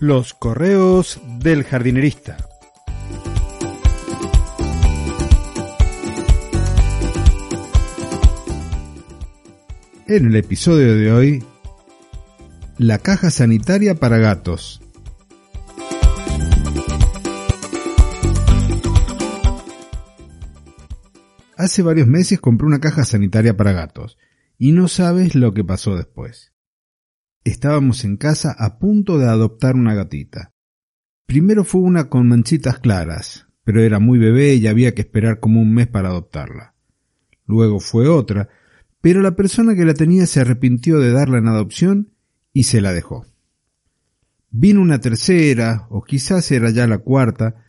Los correos del jardinerista. En el episodio de hoy, la caja sanitaria para gatos. Hace varios meses compré una caja sanitaria para gatos y no sabes lo que pasó después. Estábamos en casa a punto de adoptar una gatita. Primero fue una con manchitas claras, pero era muy bebé y había que esperar como un mes para adoptarla. Luego fue otra, pero la persona que la tenía se arrepintió de darla en adopción y se la dejó. Vino una tercera, o quizás era ya la cuarta,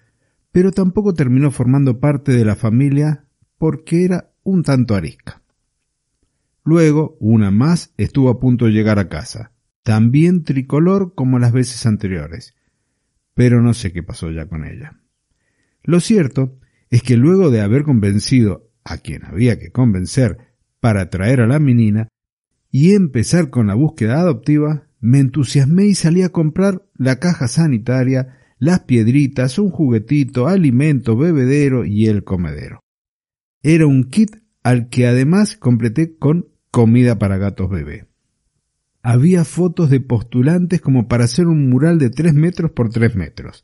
pero tampoco terminó formando parte de la familia porque era un tanto arisca. Luego, una más estuvo a punto de llegar a casa, también tricolor como las veces anteriores, pero no sé qué pasó ya con ella. Lo cierto es que luego de haber convencido a quien había que convencer para traer a la menina y empezar con la búsqueda adoptiva, me entusiasmé y salí a comprar la caja sanitaria, las piedritas, un juguetito, alimento, bebedero y el comedero. Era un kit al que además completé con comida para gatos bebé. Había fotos de postulantes como para hacer un mural de tres metros por tres metros,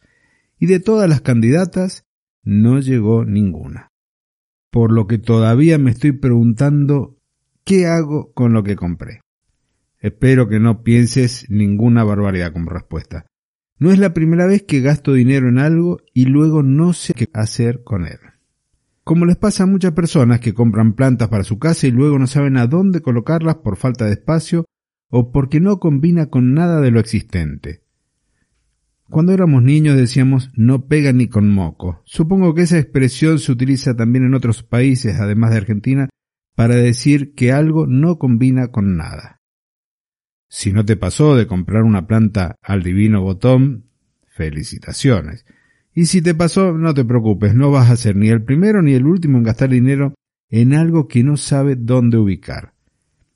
y de todas las candidatas no llegó ninguna. Por lo que todavía me estoy preguntando qué hago con lo que compré. Espero que no pienses ninguna barbaridad como respuesta. No es la primera vez que gasto dinero en algo y luego no sé qué hacer con él. Como les pasa a muchas personas que compran plantas para su casa y luego no saben a dónde colocarlas por falta de espacio o porque no combina con nada de lo existente. Cuando éramos niños decíamos no pega ni con moco. Supongo que esa expresión se utiliza también en otros países, además de Argentina, para decir que algo no combina con nada. Si no te pasó de comprar una planta al divino botón, felicitaciones. Y si te pasó, no te preocupes, no vas a ser ni el primero ni el último en gastar dinero en algo que no sabe dónde ubicar.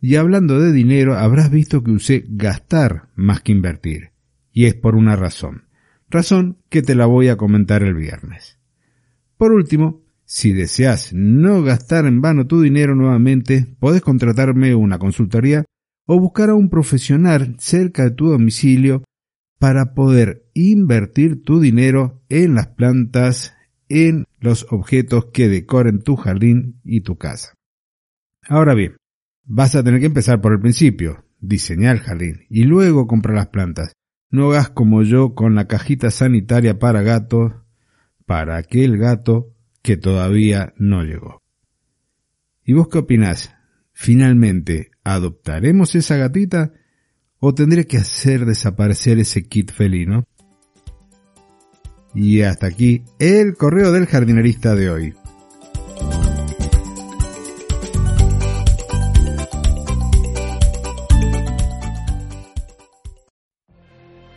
Y hablando de dinero, habrás visto que usé gastar más que invertir. Y es por una razón. Razón que te la voy a comentar el viernes. Por último, si deseas no gastar en vano tu dinero nuevamente, podés contratarme una consultoría o buscar a un profesional cerca de tu domicilio para poder invertir tu dinero en las plantas, en los objetos que decoren tu jardín y tu casa. Ahora bien, vas a tener que empezar por el principio, diseñar el jardín y luego comprar las plantas. No hagas como yo con la cajita sanitaria para gatos, para aquel gato que todavía no llegó. ¿Y vos qué opinás? Finalmente, ¿adoptaremos esa gatita o tendré que hacer desaparecer ese kit felino? Y hasta aquí el correo del jardinerista de hoy.